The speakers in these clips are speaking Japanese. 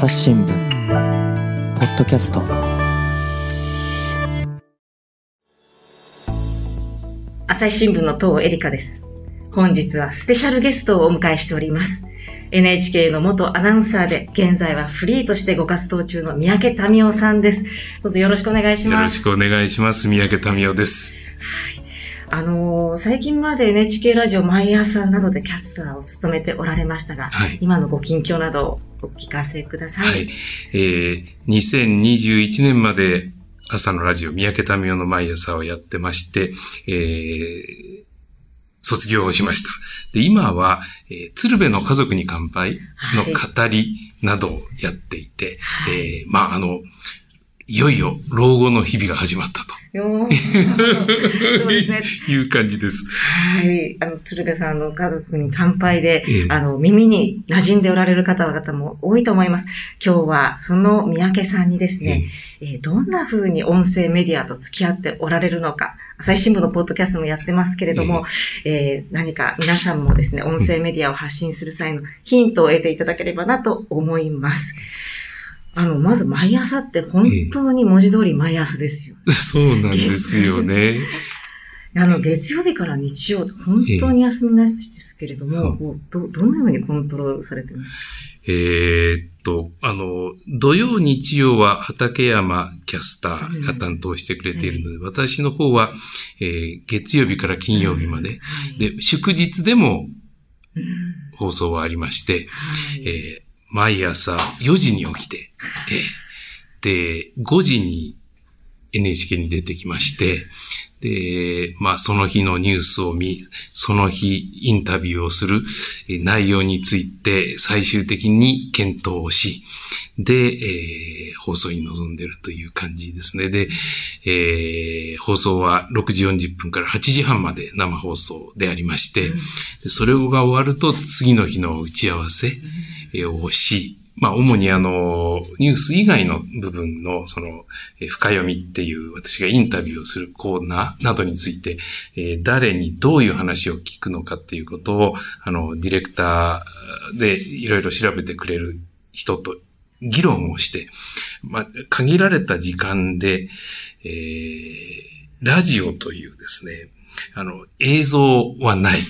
朝日新聞ポッドキャスト朝日新聞の東江里香です。本日はスペシャルゲストをお迎えしております。NHK の元アナウンサーで、現在はフリーとしてご活動中の三宅民夫さんです。どうぞよろしくお願いしよろます。しくお願いします。三宅民夫です。あのー最近まで NHK ラジオ毎朝などでキャスターを務めておられましたが、はい今のご近況などをお聞かせください。はい。えー、2021年まで朝のラジオ、三宅民夫の毎朝をやってまして、えー、卒業をしました。で、今は、えー鶴瓶の家族に乾杯の語りなどをやっていて、はいえー、まあ、あの、いよいよ老後の日々が始まったよーそうですね。と いう感じです。はい。あの、鶴瓶さんの家族に乾杯で、ええあの、耳に馴染んでおられる方々も多いと思います。今日は、その三宅さんにですね、えーどんな風に音声メディアと付き合っておられるのか、朝日新聞のポッドキャストもやってますけれども、えー何か皆さんもですね、音声メディアを発信する際のヒントを得ていただければなと思います。あの、まず毎朝って本当に文字通り毎朝ですよ。そうなんですよね。あの、月曜日から日曜、本当に休みなしですけれども、そう。こうどどのようにコントロールされてるんですか？えーっと、あの、土曜、日曜は畠山キャスターが担当してくれているので、私の方は、えー月曜日から金曜日まで、はい。で、祝日でもうん。放送はありまして、はい。えー毎朝4時に起きて、で、5時に NHK に出てきまして、で、まあ、その日のニュースを見、その日インタビューをするえー内容について最終的に検討をし、で、えー放送に臨んでいるという感じですね。で、えー放送は6時40分から8時半まで生放送でありまして、でそれが終わると次の日の打ち合わせえーをし、まあ、主にあの、ニュース以外の部分の、その、深読みっていう、私がインタビューをするコーナーなどについて、誰にどういう話を聞くのかっていうことを、あの、ディレクターでいろいろ調べてくれる人と議論をして、まあ、限られた時間で、えーラジオというですね、あの、映像はない、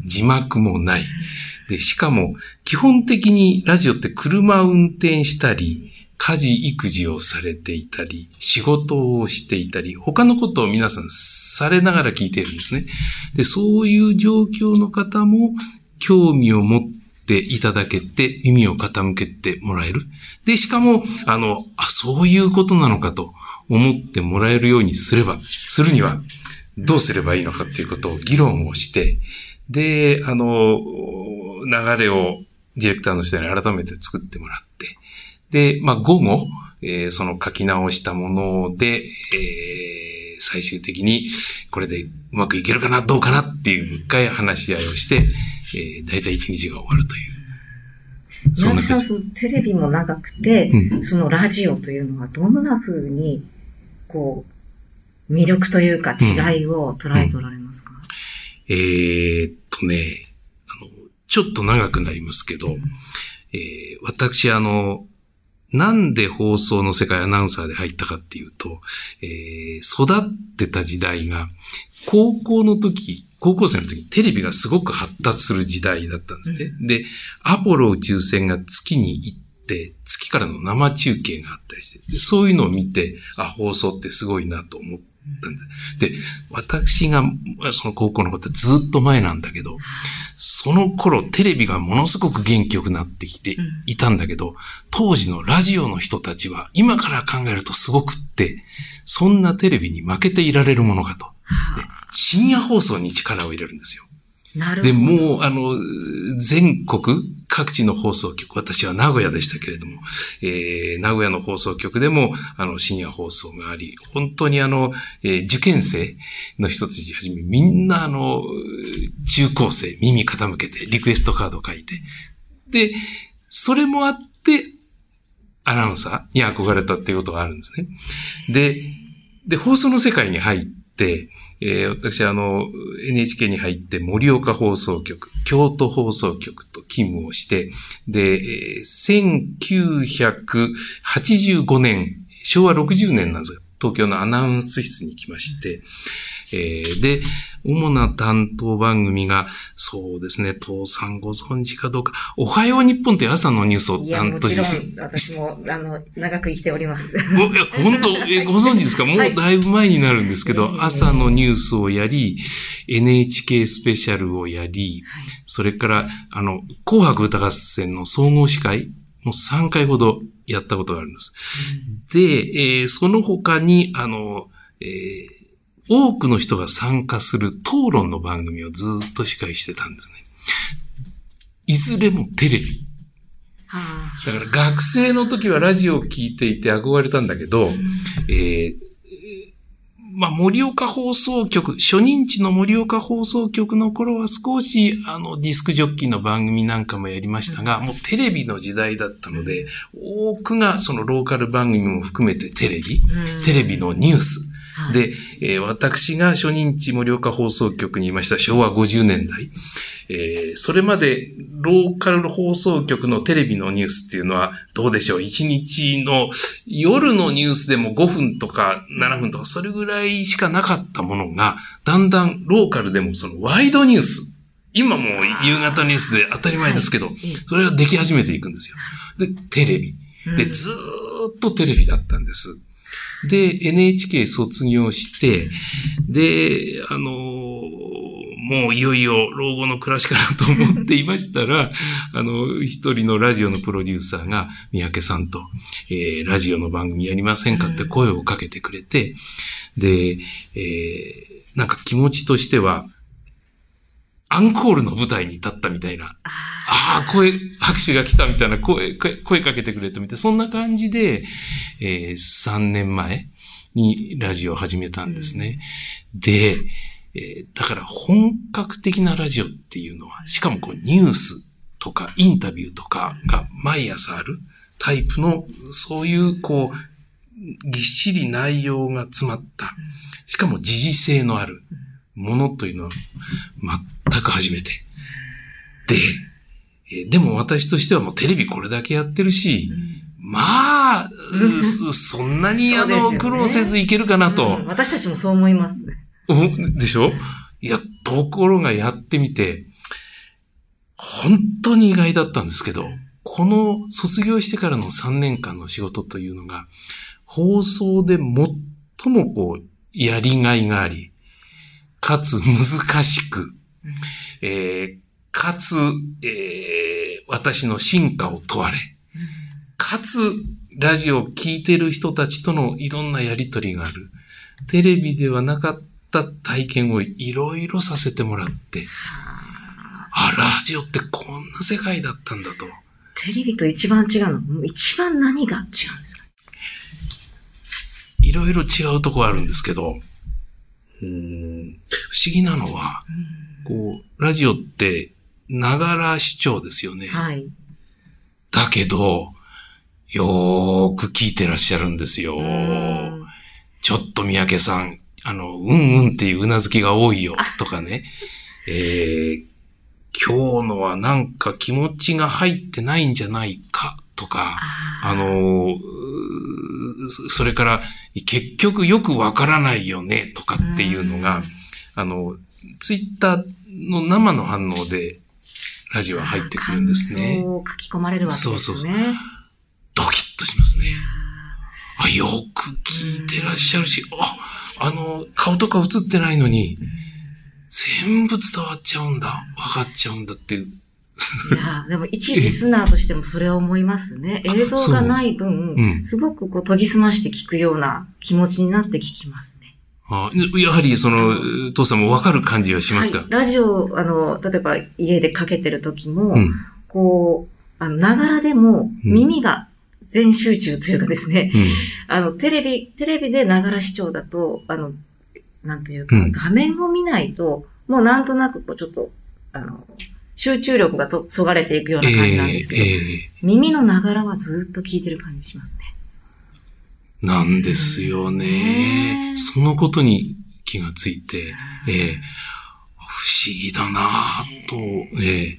字幕もない、で、しかも、基本的にラジオって車を運転したり、家事、育児をされていたり、仕事をしていたり、他のことを皆さんされながら聞いているんですね。で、そういう状況の方も興味を持っていただけて、耳を傾けてもらえる。で、しかも、あの、あ、そういうことなのかと思ってもらえるようにすれば、するには、どうすればいいのかっていうことを議論をして、で、あの、流れをディレクターの人に改めて作ってもらって、で、まあ、午後、えーその書き直したもので、えー最終的にこれでうまくいけるかな、どうかなっていう、一回話し合いをして、えー、だいたい一日が終わるという。そんな感テレビも長くて、うん。そのラジオというのはどんな風に、こう、魅力というか違いを捉えておられますか、えーっとね、ちょっと長くなりますけど、えー私、あの、なんで放送の世界アナウンサーで入ったかっていうと、えー育ってた時代が、高校の時、高校生の時、テレビがすごく発達する時代だったんですね。で、アポロ宇宙船が月に行って、月からの生中継があったりして、でそういうのを見て、あ、放送ってすごいなと思ったんです。で、私が、その高校のことずっと前なんだけど、その頃テレビがものすごく元気よくなってきていたんだけど、当時のラジオの人たちは今から考えるとすごくって、そんなテレビに負けていられるものかと。で深夜放送に力を入れるんですよ。なるほど。でもう、あの、全国各地の放送局、私は名古屋でしたけれども、えー名古屋の放送局でも、あの、深夜放送があり、本当にあの、えー受験生の人たちはじめ、みんなあの、中高生、耳傾けて、リクエストカード書いて、で、それもあって、アナウンサーに憧れたっていうことがあるんですね。で、で、放送の世界に入って、えー私あの、NHK に入って盛岡放送局、京都放送局と勤務をして、で、えー1985年、昭和60年なんですが、東京のアナウンス室に来まして、えーで、主な担当番組が、そうですね、父さんご存知かどうか、おはよう日本という朝のニュースをいや、もちろん担当して、、私も、あの、長く生きております。おいや本当、えご存知ですか？もうはいだいぶ前になるんですけど、ええ朝のニュースをやり、NHK スペシャルをやり、それから、あの、紅白歌合戦の総合司会も3回ほどやったことがあるんです。で、えーその他に、あの、えー多くの人が参加する討論の番組をずっと司会してたんですね。いずれもテレビ。はだから学生の時はラジオを聞いていて憧れたんだけど、えーまあ、盛岡放送局、初任地の盛岡放送局の頃は少し、あの、ディスクジョッキーの番組なんかもやりましたが、もうテレビの時代だったので、多くがそのローカル番組も含めてテレビ、うんテレビのニュース。はいで、えー私が初任地盛岡放送局にいました昭和50年代。えーそれまでローカル放送局のテレビのニュースっていうのはどうでしょう？一日の夜のニュースでも5分とか7分とかそれぐらいしかなかったものが、だんだんローカルでもそのワイドニュース。今もう夕方ニュースで当たり前ですけど、はいそれができ始めていくんですよ。で、テレビ。で、うんずーっとテレビだったんです。で、NHK 卒業して、で、あのーもういよいよ老後の暮らしかなと思っていましたら、あの、一人のラジオのプロデューサーが、三宅さんと、えーラジオの番組やりませんかって声をかけてくれて、で、えーなんか気持ちとしては、アンコールの舞台に立ったみたいな、あああ、声、拍手が来たみたいな声、声声かけてくれたみたいな、そんな感じで、えー3年前にラジオを始めたんですね。で、えーだから本格的なラジオっていうのは、しかもこうニュースとかインタビューとかが毎朝あるタイプの、そういうこう、ぎっしり内容が詰まった、しかも時事性のあるものというのは全く初めて。で、えーでも私としてはもうテレビこれだけやってるし、まあ、うそそんなにあの、苦労せずいけるかなとうん。私たちもそう思います。でしょ？いや、ところがやってみて、本当に意外だったんですけど、この卒業してからの3年間の仕事というのが、放送で最もこう、やりがいがあり、かつ難しく、えーかつ、えー私の進化を問われ、かつ、ラジオを聴いてる人たちとのいろんなやりとりがある。テレビではなかった体験をいろいろさせてもらって、あ、ラジオってこんな世界だったんだと。テレビと一番違うの、一番何が違うんですか？いろいろ違うとこあるんですけど、うーん不思議なのは、こう、ラジオって、ながら視聴ですよね。はい。だけど、よーく聞いてらっしゃるんですよ。うんちょっと三宅さん、あの、うんうんっていううなずきが多いよ、とかね。えー、今日のはなんか気持ちが入ってないんじゃないか、とか、あのそそれから、結局よくわからないよね、とかっていうのが、あの、ツイッターの生の反応で、ラジオは入ってくるんですね感。想を書き込まれるわけですね。そうそうそうドキッとしますね。あ、よく聞いてらっしゃるし、あ、あの、顔とか映ってないのに、全部伝わっちゃうんだ、分かっちゃうんだっていう。いやーでも一リスナーとしてもそれは思いますね。映像がない分、うんすごくこう研ぎ澄まして聞くような気持ちになって聞きますね。あやはり、その、父さんも分かる感じはしますか、はい、ラジオ、あの、例えば家でかけてる時も、うん。こう、あの、ながらでもうん耳が全集中というかですね、うん。あの、テレビ、テレビでながら視聴だと、あの、なんていうか、うん画面を見ないと、もうなんとなくこうちょっと、あの、集中力がとそがれていくような感じなんですけど、ええ耳のながらはずっと聞いてる感じしますね。なんですよね。ね。そのことに気がついて、えー不思議だなぁと、え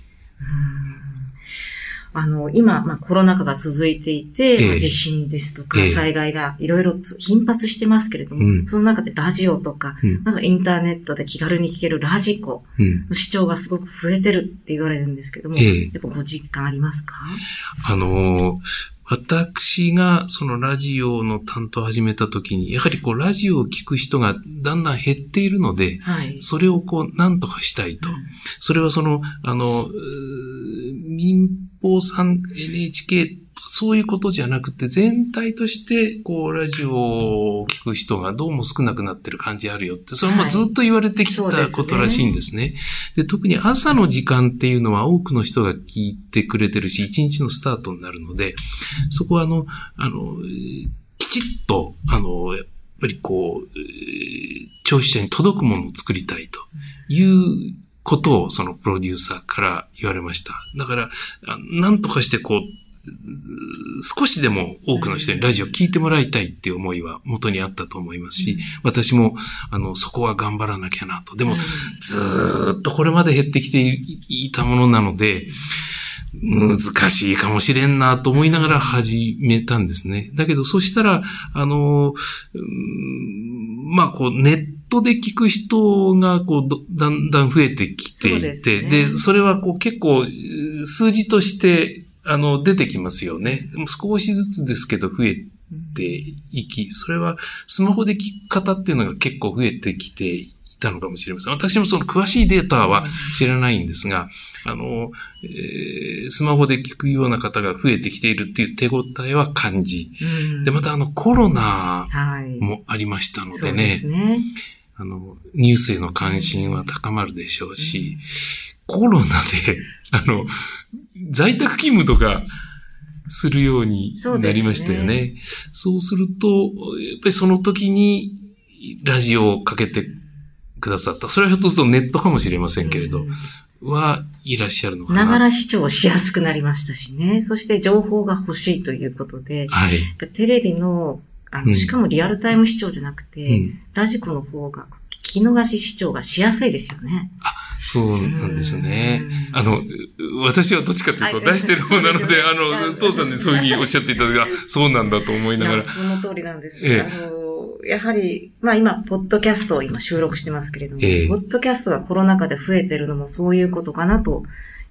あの、今、まあ、コロナ禍が続いていて、地震ですとかええ。災害がいろいろつ頻発してますけれども、うん。その中でラジオとか、うん。なんかインターネットで気軽に聞けるラジコうん。の視聴がすごく増えてるって言われるんですけども、ええ。やっぱご実感ありますか？あのー私がそのラジオの担当を始めた時に、やはりこうラジオを聞く人がだんだん減っているので、はい。それをこう何とかしたいと。それはその、あの、民放さん NHK そういうことじゃなくて、全体として、こう、ラジオを聞く人がどうも少なくなってる感じあるよって、それもはいずっと言われてきたことらしいんですね。で特に朝の時間っていうのは多くの人が聞いてくれてるし、一日のスタートになるので、そこはあの、あの、えーきちっと、あの、やっぱりこう、えー聴取者に届くものを作りたいということをそのプロデューサーから言われました。だから、あなんとかしてこう、う少しでも多くの人にラジオ聞いてもらいたいっていう思いは元にあったと思いますし、私も、あの、そこは頑張らなきゃなと。でも、ずーっとこれまで減ってきていいたものなので、難しいかもしれんなと思いながら始めたんですね。だけど、そしたら、あの、まあ、こう、ネットで聞く人が、こうど、だんだん増えてきていて、ですねで、それは、こう、結構、数字として、あの、出てきますよね。少しずつですけど、増えていき、それは、スマホで聞く方っていうのが結構増えてきていたのかもしれません。私もその詳しいデータは知らないんですが、あの、えースマホで聞くような方が増えてきているっていう手応えは感じ。うんで、またあの、コロナはい。もありましたのででね、すね。あの、ニュースへの関心は高まるでしょうし、コロナで、あの、在宅勤務とかするようになりましたよね。そうすると、やっぱりその時にラジオをかけてくださった。それはひょっとするとネットかもしれませんけれど、はいらっしゃるのかな？ながら視聴しやすくなりましたしね。そして情報が欲しいということで、はい。テレビの、あの、うんしかもリアルタイム視聴じゃなくて、うんラジコの方が聞き逃し視聴がしやすいですよね。そうなんですね。う。ん。あの、出しはどっちかというとはい。出してる方なので、あの、父さんでそういうふうにおっしゃっていただいて、あそうなんだと思いながら。その通りなんです。ええ。あの、やはり、まあ今、ポッドキャストを今収録してますけれども、ええ。ポッドキャストがコロナ禍で増えてるのもそういうことかなと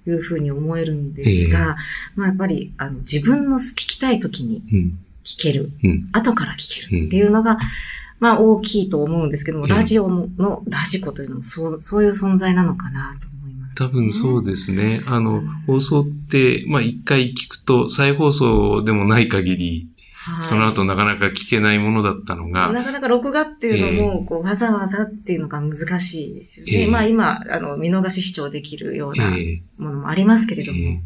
いうふうに思えるんですが、まあやっぱり、あの、自分の聞きたい時にうん。聞ける、うん。後から聞けるっていうのが、まあ大きいと思うんですけども、ええラジオのラジコというのもそう、そういう存在なのかなと思います、多分そうですね。あのうん、放送って、まあ一回聞くと再放送でもない限り、はい。その後なかなか聞けないものだったのが、なかなか録画っていうのも、こう、わざわざっていうのが難しいですよね。ええ。まあ今、あの、見逃し視聴できるようなええ。ものもありますけれども。ええ。うん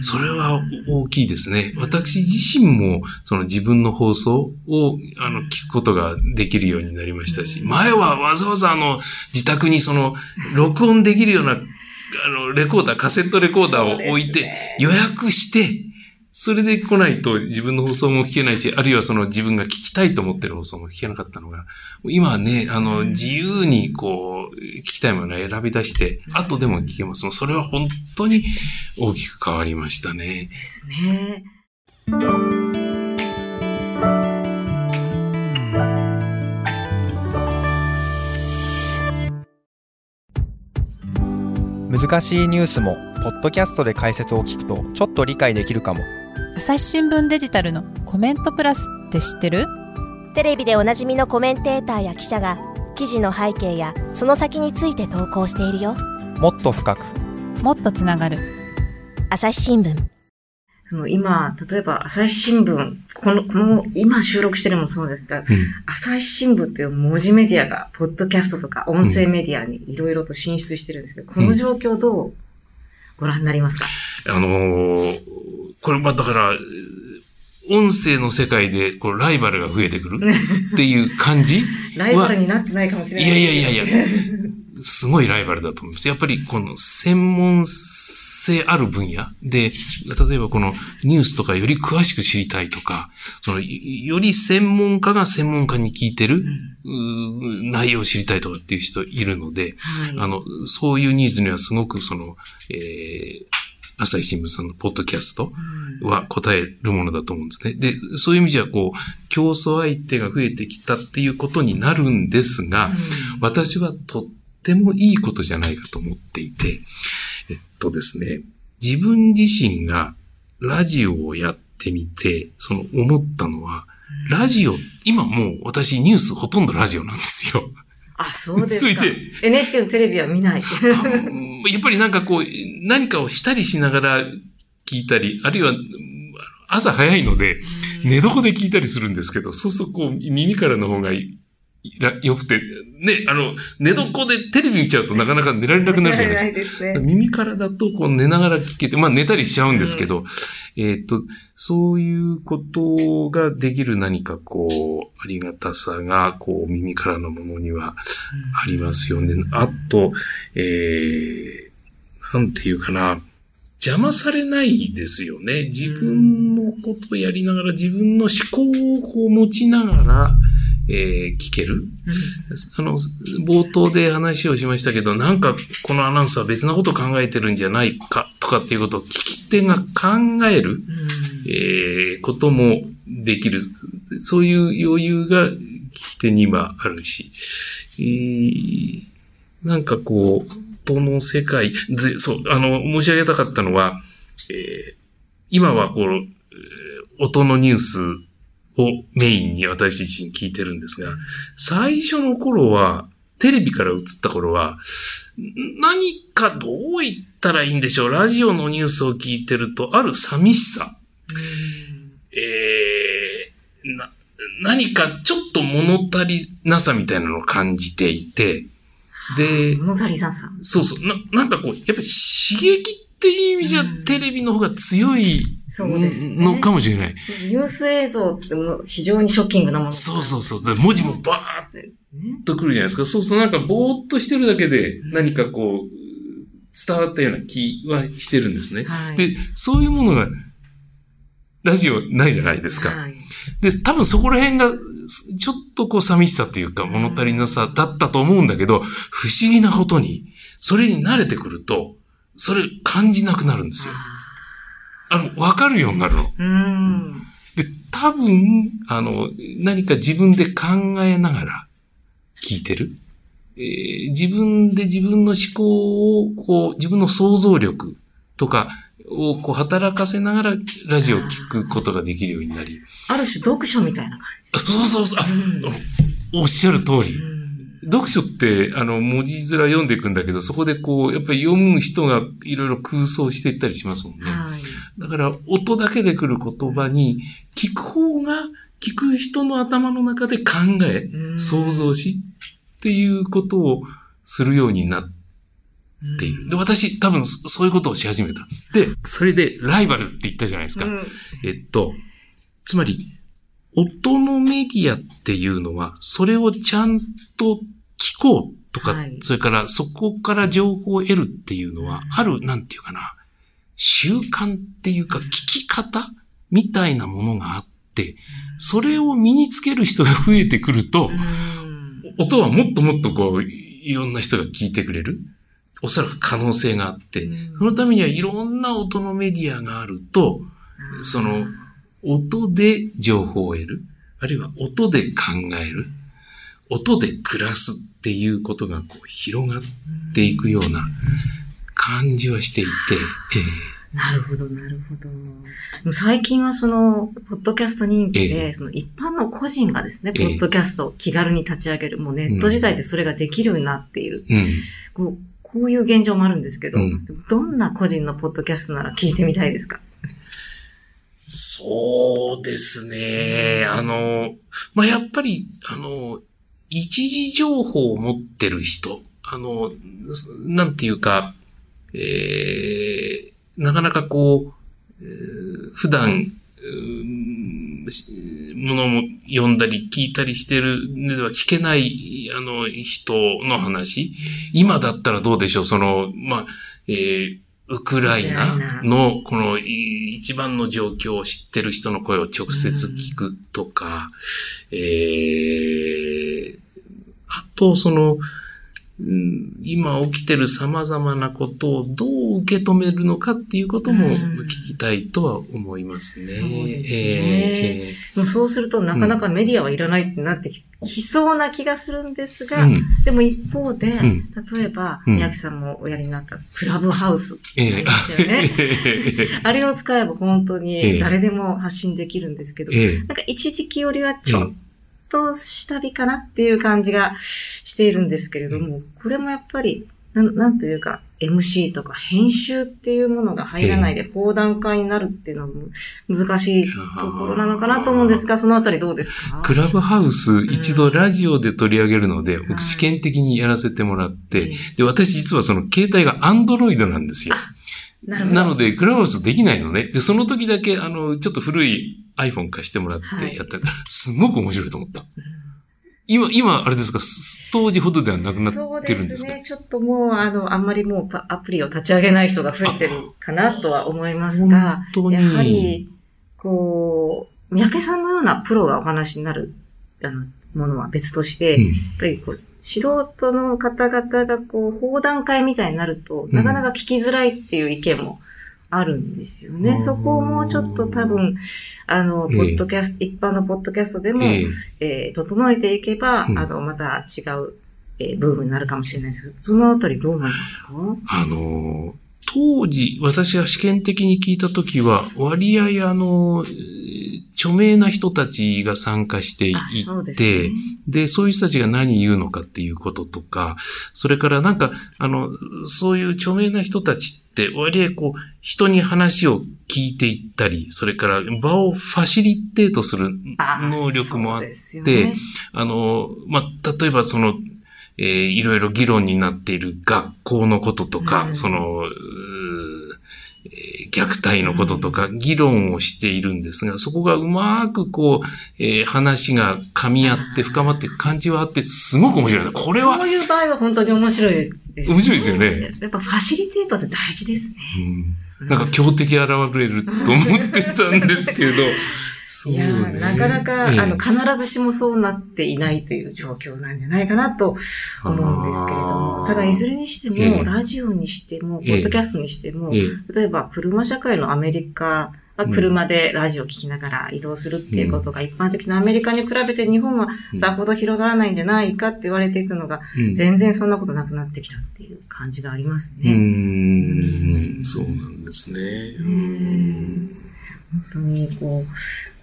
それは大きいですね。私自身も、その自分の放送を、あの、聞くことができるようになりましたし、うん。前はわざわざあの、自宅にその、録音できるような、あの、レコーダー、カセットレコーダーを置いて、予約して、それで来ないと自分の放送も聞けないし、あるいはその自分が聞きたいと思ってる放送も聞けなかったのが、今はね、あの、自由にこう、聞きたいものを選び出して、後でも聞けます。もうそれは本当に大きく変わりましたね。ですね。難しいニュースもポッドキャストで解説を聞くとちょっと理解できるかも朝日新聞デジタルのコメントプラスって知ってる？テレビでおなじみのコメンテーターや記者が記事の背景やその先について投稿しているよ。もっと深く。もっとつながる。朝日新聞。その今、例えば朝日新聞、この、この、今収録してるのもそうですが、うん。朝日新聞という文字メディアが、ポッドキャストとか音声メディアにいろいろと進出してるんですけど、この状況どうご覧になりますか、あのーこれ、まあ、だから、音声の世界で、こう、ライバルが増えてくるっていう感じ ライバルになってないかもしれない。いやいやいやいや、すごいライバルだと思います。やっぱりこの専門性性ある分野で、例えばこのニュースとかより詳しく知りたいとか、そのより専門家が専門家に聞いてる、内容を知りたいとかっていう人いるので、はいあの、そういうニーズにはすごくその、えー、朝日新聞さんのポッドキャストは答えるものだと思うんですね。で、そういう意味じゃ、こう、競争相手が増えてきたっていうことになるんですが、私はとってもいいことじゃないかと思っていて、えっとですね、自分自身がラジオをやってみて、その思ったのは、ラジオ、今もう私ニュースほとんどラジオなんですよ。あ、そうですか。NHK のテレビは見ない。やっぱりなんかこう、何かをしたりしながら聞いたり、あるいはうん朝早いので、寝床で聞いたりするんですけど、そうするとこう耳からの方が良くて、ね、あの、寝床でテレビ見ちゃうとなかなか寝られなくなるじゃないですか。すね。耳からだとこう寝ながら聞けて、まあ寝たりしちゃうんですけど、えっ、と、そういうことができる何かこう、ありがたさが、こう、耳からのものにはありますよね。あと、えー、なんていうかな、邪魔されないですよね。自分のことをやりながら、自分の思考を持ちながら、えー聞ける。あの、冒頭で話をしましたけど、なんかこのアナウンサーは別なことを考えてるんじゃないかとかっていうことを聞き手が考える、えーこともできる。そういう余裕が聞き手にはあるし、えーなんかこう、音の世界で、そう、あの、申し上げたかったのは、えー今はこう、えー音のニュースをメインに私自身聞いてるんですが、最初の頃は、テレビから映った頃は、ん何かどう言ったらいいんでしょう。ラジオのニュースを聞いてると、ある寂しさ。えーな、何かちょっと物足りなさみたいなのを感じていて、で、物足りさんさん。そうそう、な、なんかこう、やっぱり刺激っていう意味じゃうんテレビの方が強いそうですねのかもしれない。ニュース映像って非常にショッキングなもの。そうそうそう。で文字もバーっね。とくるじゃないですか。そうするとなんかぼーっとしてるだけで何かこう、伝わったような気はしてるんですね。はい。で、そういうものが、ラジオないじゃないですか。はい。で、多分そこら辺が、すちょっとこう寂しさっていうか物足りなさだったと思うんだけど、不思議なことに、それに慣れてくると、それ感じなくなるんですよ。あの、わかるようになるの。うん。で、多分、あの、何か自分で考えながら聞いてる。えー自分で自分の思考を、こう、自分の想像力とかをこう働かせながらラジオを聞くことができるようになり。ある種読書みたいな感そうそうそう。おっしゃる通りう。ん読書って、あの、文字面読んでいくんだけど、そこでこう、やっぱり読む人がいろいろ空想していったりしますもんね。はい。だから、音だけで来る言葉に、聞く方が、聞く人の頭の中で考え、うん想像し、っていうことをするようになっている。で、私、多分、そそういうことをし始めた。で、それで、ライバルって言ったじゃないですか。うんえっと、つまり、音のメディアっていうのは、それをちゃんと聞こうとか、はい。それからそこから情報を得るっていうのは、ある、なんていうかな、習慣っていうか、聞き方みたいなものがあって、それを身につける人が増えてくるとう、ん。音はもっともっとこう、いろんな人が聞いてくれる。おそらく可能性があって、うん。そのためにはいろんな音のメディアがあると、その、音で情報を得る。あるいは音で考える。音で暮らすっていうことがこう広がっていくような感じはしていて、えなるほど、なるほど。最近はその、ポッドキャスト人気えで、その一般の個人がですね、ええポッドキャストを気軽に立ち上げる、もうネット時代でそれができるようになっている。えうん。こうこういう現状もあるんですけど、うんどんな個人のポッドキャストなら聞いてみたいですか？そうですね。あの、まあ、やっぱり、あの、一時情報を持ってる人、あの、なんていうか、えー、なかなかこう、えー普段、ものも読んだり聞いたりしてるのでは聞けない、あの、人の話。今だったらどうでしょう？その、まあ、えーウクライナのこのい一番の状況を知ってる人の声を直接聞くとか、えー、あとその、うん今起きてる様々なことをどう受け止めるのかっていうこともうん。聞きたいとは思いますね。そうですね。そうするとなかなかメディアはいらないってなってききそうな気がするんですが、ーうん。でも一方で、ん。例えば、うん。宮城さんもおやりになったクラブハウスってね。え あれを使えば本当えにえ誰でも発信できるんですけど、ええなんか一時期よりはちょっと下火かなっていう感じがしているん。ですけれども、これもやっぱり、なんなんというか、MC とか編集っていうものが入らないで講談会になるっていうのは難しいところなのかなと思うんですが、そのあたりどうですか？クラブハウス一度ラジオで取り上げるので、はい僕試験的にやらせてもらって、うんで、私実はその携帯がアンドロイドなんですよ。な。なので、クラブハウスできないのね。で、その時だけ、あの、ちょっと古い iPhone 貸してもらっはいてやったら、すごく面白いと思った。今、今、あれですか、す当時ほどではなくなってるんですか？そうですね。ちょっともう、あの、あんまりもうパアプリを立ち上げない人が増えてるかなとは思いますが、やはり、こう、三宅さんのようなプロがお話になる、あの、ものは別として、うん。やっぱりこう、素人の方々がこう、放談会みたいになると、ん。なかなか聞きづらいっていう意見もあるんですよね。うん。そこをもうちょっと多分、あの、ええ。ポッドキャスト、一般のポッドキャストでも、ええ。えー整えていけば、うん。あの、また違う、えーブームになるかもしれないですけど、そのあたりどう思いますか？あの、当時、私が試験的に聞いた時は、割合あの、えー著名な人たちが参加していあそうでね。で、そういう人たちが何言うのかっていうこととか、それからなんか、あの、そういう著名な人たちって割合こう、人に話を聞いていったり、それから場をファシリテートする能力もあってねあの、まあ、例えばその、えーいろいろ議論になっている学校のこととか、うんその、虐待のこととか、議論をしているんですが、そこがうまくこう、えー話が噛み合って深まっていく感じはあって、すごく面白いな。これは、そういう場合は本当に面白いです、面白いですよね。やっぱファシリテートって大事ですね。うんなんか強敵現れると思ってたんですけど、いや。なかなか、ええ。あの、必ずしもそうなっていないという状況なんじゃないかなと思うんですけれども、ただいずれにしても、ええ。ラジオにしても、ポえ。えッドキャストにしても、ええ。例えば車社会のアメリカは車でラジオを聞きながら移動するっていうことが一般的なアメリカに比べて日本はさほど広がらないんじゃないかって言われていたのが、うん。全然そんなことなくなってきたっていう感じがありますうね。ーん、そうなんですね。うん。本当にこう、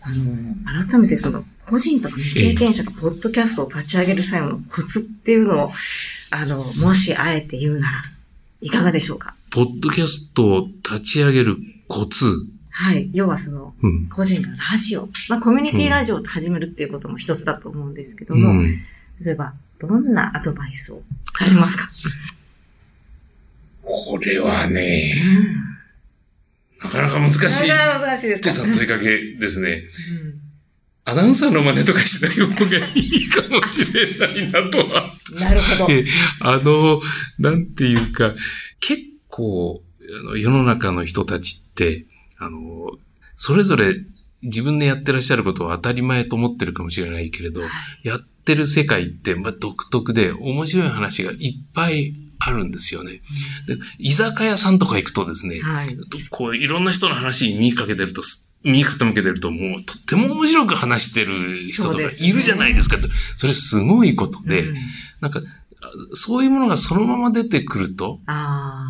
あの、改めてその、個人とか未経験者がポッドキャストを立ち上げる際のコツっていうのを、あの、もしあえて言うなら、いかがでしょうか？ポッドキャストを立ち上げるコツ。はい。要はその、うん。個人がラジオ、まあ、コミュニティラジオを始めるっていうことも一つだと思うんですけどうも、ん。例えば、どんなアドバイスをされますか？これはうね、ん。なかなか難しい。ってさ問いかけですね。うんアナウンサーの真似とかしない方がいいかもしれないなとは。なるほど。えあの、なんていうか、結構、あの世の中の人たちって、あの、それぞれ自分でやってらっしゃることは当たり前と思ってるかもしれないけれど、やってる世界って、まあ、独特で面白い話がいっぱいあるんですよね。で、居酒屋さんとか行くとですね、はい。こういろんな人の話に耳かけてるとす、耳傾けてるともうとっても面白く話してる人とかいるじゃないですか。それすごいことで、うんなんか、あそういうものがそのまま出てくると、あ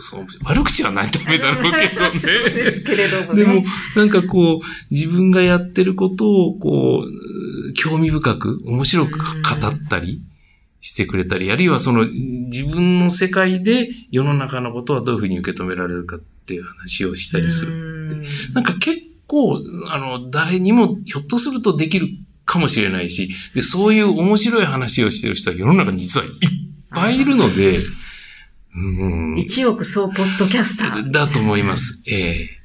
そう悪口はないとダメだろうけどね。すけれどもね。でも、なんかこう、自分がやってることを、こう、興味深く、面白く語ったりしてくれたり、あるいはその、自分の世界で世の中のことはどういうふうに受け止められるかっていう話をしたりする。るなんか結構、あの、誰にもひょっとするとできるかもしれないし、で、そういう面白い話をしてる人は世の中に実はいっぱいいるので、うん、一億総ポッドキャスター。だと思います。ええ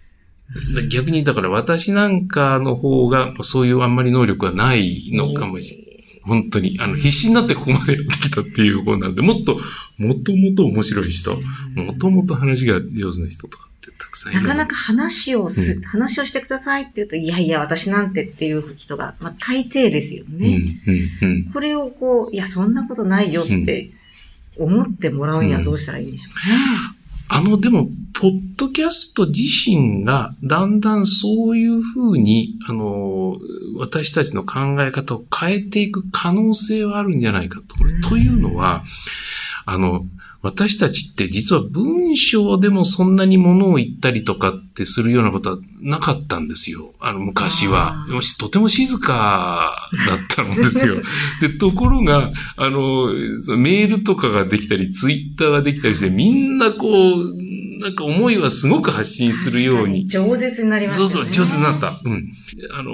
で逆に、だから私なんかの方が、そういうあんまり能力がないのかもし本当に。あの、必死になってここまでやってきたっていう方なんで、もっと、もともと面白い人、もともと話が上手な人とかってたくさんいる。なかなか話をす、うん話をしてくださいって言うと、いやいや、私なんてっていう人が、まあ、大抵ですようん、ね。うん、うん。これをこう、いや、そんなことないよって思ってもらうにはどうしたらいいんでしょうね。あの、でも、ポッドキャスト自身が、だんだんそういうふうに、あの、私たちの考え方を変えていく可能性はあるんじゃないかと。うんというのは、あの、私たちって実は文章でもそんなに物を言ったりとかってするようなことはなかったんですよ。あの、昔はとても静かだったんですよ。で、ところが、あのメールとかができたり、ツイッターができたりして、みんなこう、なんか思いはすごく発信するように。饒舌になりましたね。そうそう、上手になった。うん。あの、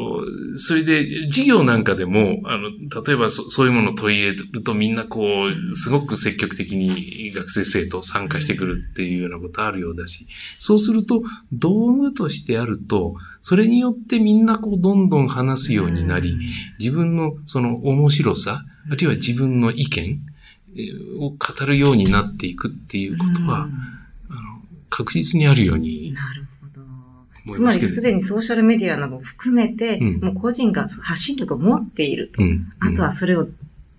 それで、授業なんかでも、あの、例えばそそういうものを取り入れるとみんなこう、すごく積極的に学生生徒参加してくるっていうようなことあるようだし、そうすると、道具としてあると、それによってみんなこう、どんどん話すようになり、自分のその面白さ、あるいは自分の意見えーを語るようになっていくっていうことは、あの確実にあるよううんになるほど。つまりすでにソーシャルメディアなども含めて、うんもう個人が発信力を持っていると。うん。あとはそれを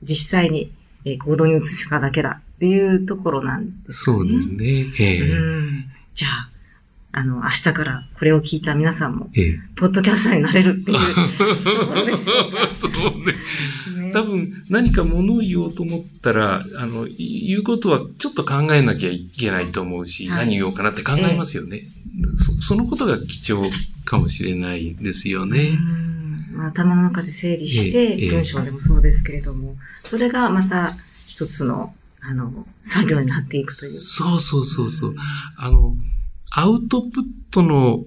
実際にえー行動に移すかだけだっていうところなんですかね。そうですね。ええうんじゃあ、あの、明日からこれを聞いた皆さんも、ええポッドキャスターになれるっていう。そうね。ね多分何か物を言おうと思ったら、あの、言うことはちょっと考えなきゃいけないと思うし、はい何言おうかなって考えますよね、そ。そのことが貴重かもしれないですよね。うんまあ頭の中で整理しえて、え文章でもそうですけれども、それがまた一つの、あの、作業になっていくという。そうそうそうそう。あの、アウトプットの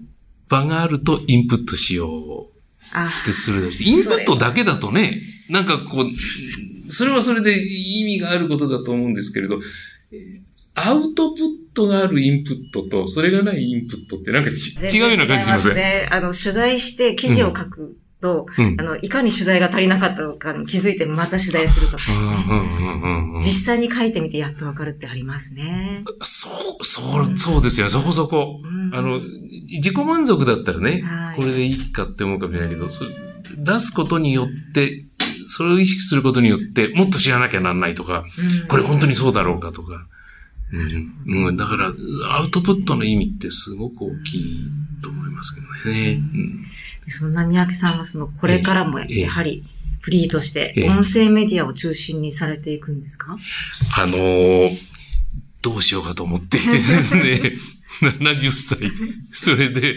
場があるとインプットしようあってするし、インプットだけだとね、なんかこう、それはそれで意味があることだと思うんですけれど、えーアウトプットがあるインプットと、それがないインプットってなんかち違うような感じしません、ね。あの、取材して記事を書くと、うんあの、いかに取材が足りなかったのかに気づいてまた取材するとか、実際に書いてみてやっとわかるってありますね。そう、そう、そうですよ、そこそこ。うんあの、自己満足だったらね、はいこれでいいかって思うかもしれないけど、そ出すことによって、それを意識することによって、もっと知らなきゃなんないとか、うんこれ本当にそうだろうかとか。うん。うん、だから、アウトプットの意味ってすごく大きいと思いますけどね。うんそんな三宅さんはその、これからもええやはり、フリーとしてええ音声メディアを中心にされていくんですか？あのーどうしようかと思っていてですね、70歳。それで、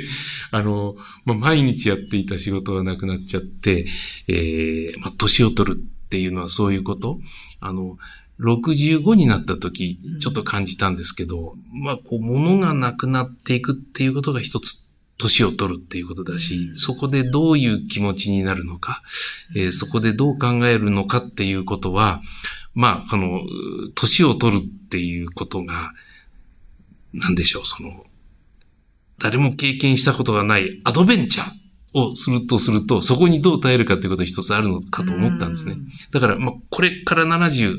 あのーまあ、毎日やっていた仕事がなくなっちゃって、えーまあ、年を取るっていうのはそういうこと。あの、65になった時、ちょっと感じたんですけど、まあ、こう、物がなくなっていくっていうことが一つ、年を取るっていうことだし、そこでどういう気持ちになるのか、えーそこでどう考えるのかっていうことは、まあ、あの、年を取るっていうことが、なんでしょう、その、誰も経験したことがないアドベンチャーをするとすると、そこにどう耐えるかっていうことが一つあるのかと思ったんですね。だから、まあ、これから70、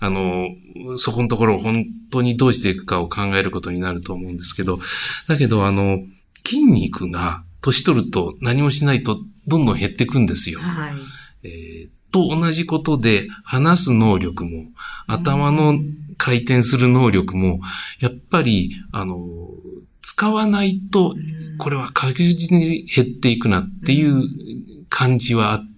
あの、そこのところを本当にどうしていくかを考えることになると思うんですけど、だけど、あの、筋肉が年取ると何もしないとどんどん減っていくんですよ。はい。えーと同じことで話す能力も、頭の回転する能力も、やっぱり、あの、使わないと、これは確実に減っていくなっていう感じはあって、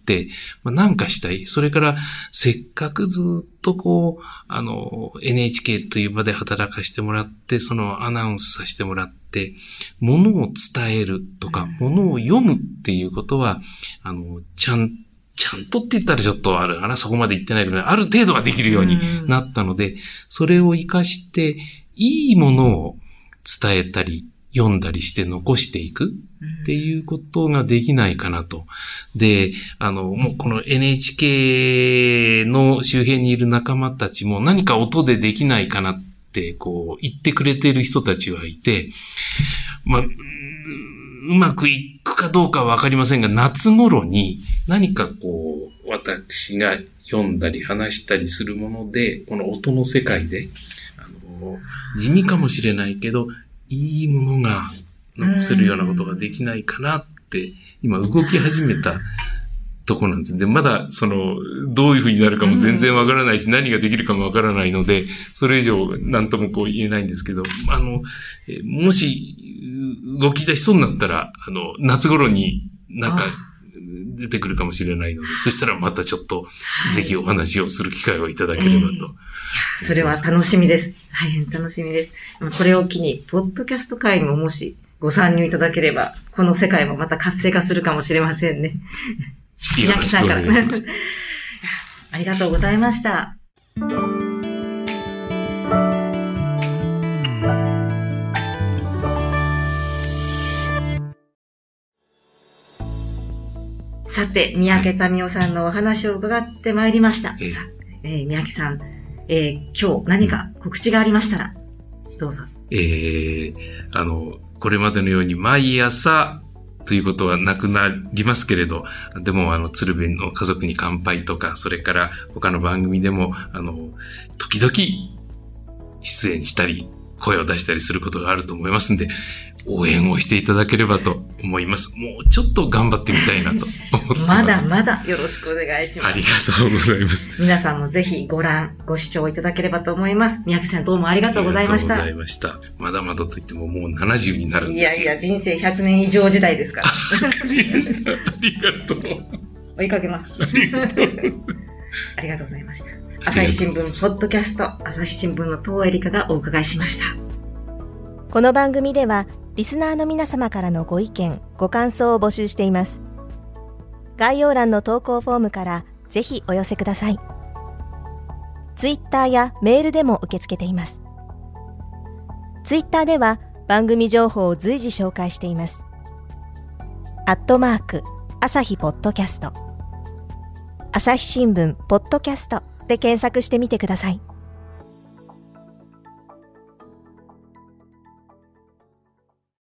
まあ、なんかしたい。それから、せっかくずっとこう、あの、NHK という場で働かしてもらって、そのアナウンスさせてもらって、ものを伝えるとか、ものを読むっていうことは、あの、ちゃん、ちゃんとって言ったらちょっとあるかな、そこまで言ってないけど、ある程度はできるようになったので、それを活かして、いいものを伝えたり、読んだりして残していくっていうことができないかなと。で、あの、もうこの NHK の周辺にいる仲間たちも何か音でできないかなって、こう、言ってくれてる人たちはいて、まあ、うまくいくかどうかはわかりませんが、夏頃に何かこう、私が読んだり話したりするもので、この音の世界で、あの、地味かもしれないけど、いいものが残せるようなことができないかなって、今動き始めたとこなんです。で、まだ、その、どういうふうになるかも全然わからないし、何ができるかもわからないので、それ以上何ともこう言えないんですけど、あの、えーもし、う動き出しそうになったら、あの、夏頃になんか、出てくるかもしれないので、そしたらまたちょっと、ぜひお話をする機会をいただければと。それは楽しみです。大変楽しみです。これを機に、ポッドキャスト会にももしご参入いただければ、この世界もまた活性化するかもしれませんね。よろしくお願いします。ありがとうございました。さて、三宅民夫さんのお話を伺ってまいりました。ええさえー三宅さん、えー今日何か告知がありましたら、どうぞ。えー、あの、これまでのように毎朝ということはなくなりますけれど、でも、あの、鶴瓶の家族に乾杯とか、それから他の番組でも、あの、時々出演したり、声を出したりすることがあると思いますんで、応援をしていただければと思います。もうちょっと頑張ってみたいなと思ってます。まだまだよろしくお願いしますあり。がとうございます。皆さんもぜひご覧、ご視聴いただければと思います。三宅さんどうもありがとうございましたありがとうござ。いました。まだまだといってももう70になるんですよ。いやいや、人生100年以上時代ですから。わかりました。ありがとう。追いかけます。ありがとうございました。朝日新聞、ポッドキャスト、朝日新聞の東江理香がお伺いしました。この番組ではリスナーの皆様からのご意見ご感想を募集しています。概要欄の投稿フォームからぜひお寄せください。ツイッターやメールでも受け付けています。ツイッターでは番組情報を随時紹介しています。アットマーク朝日ポッドキャスト。朝日新聞ポッドキャストで検索してみてください。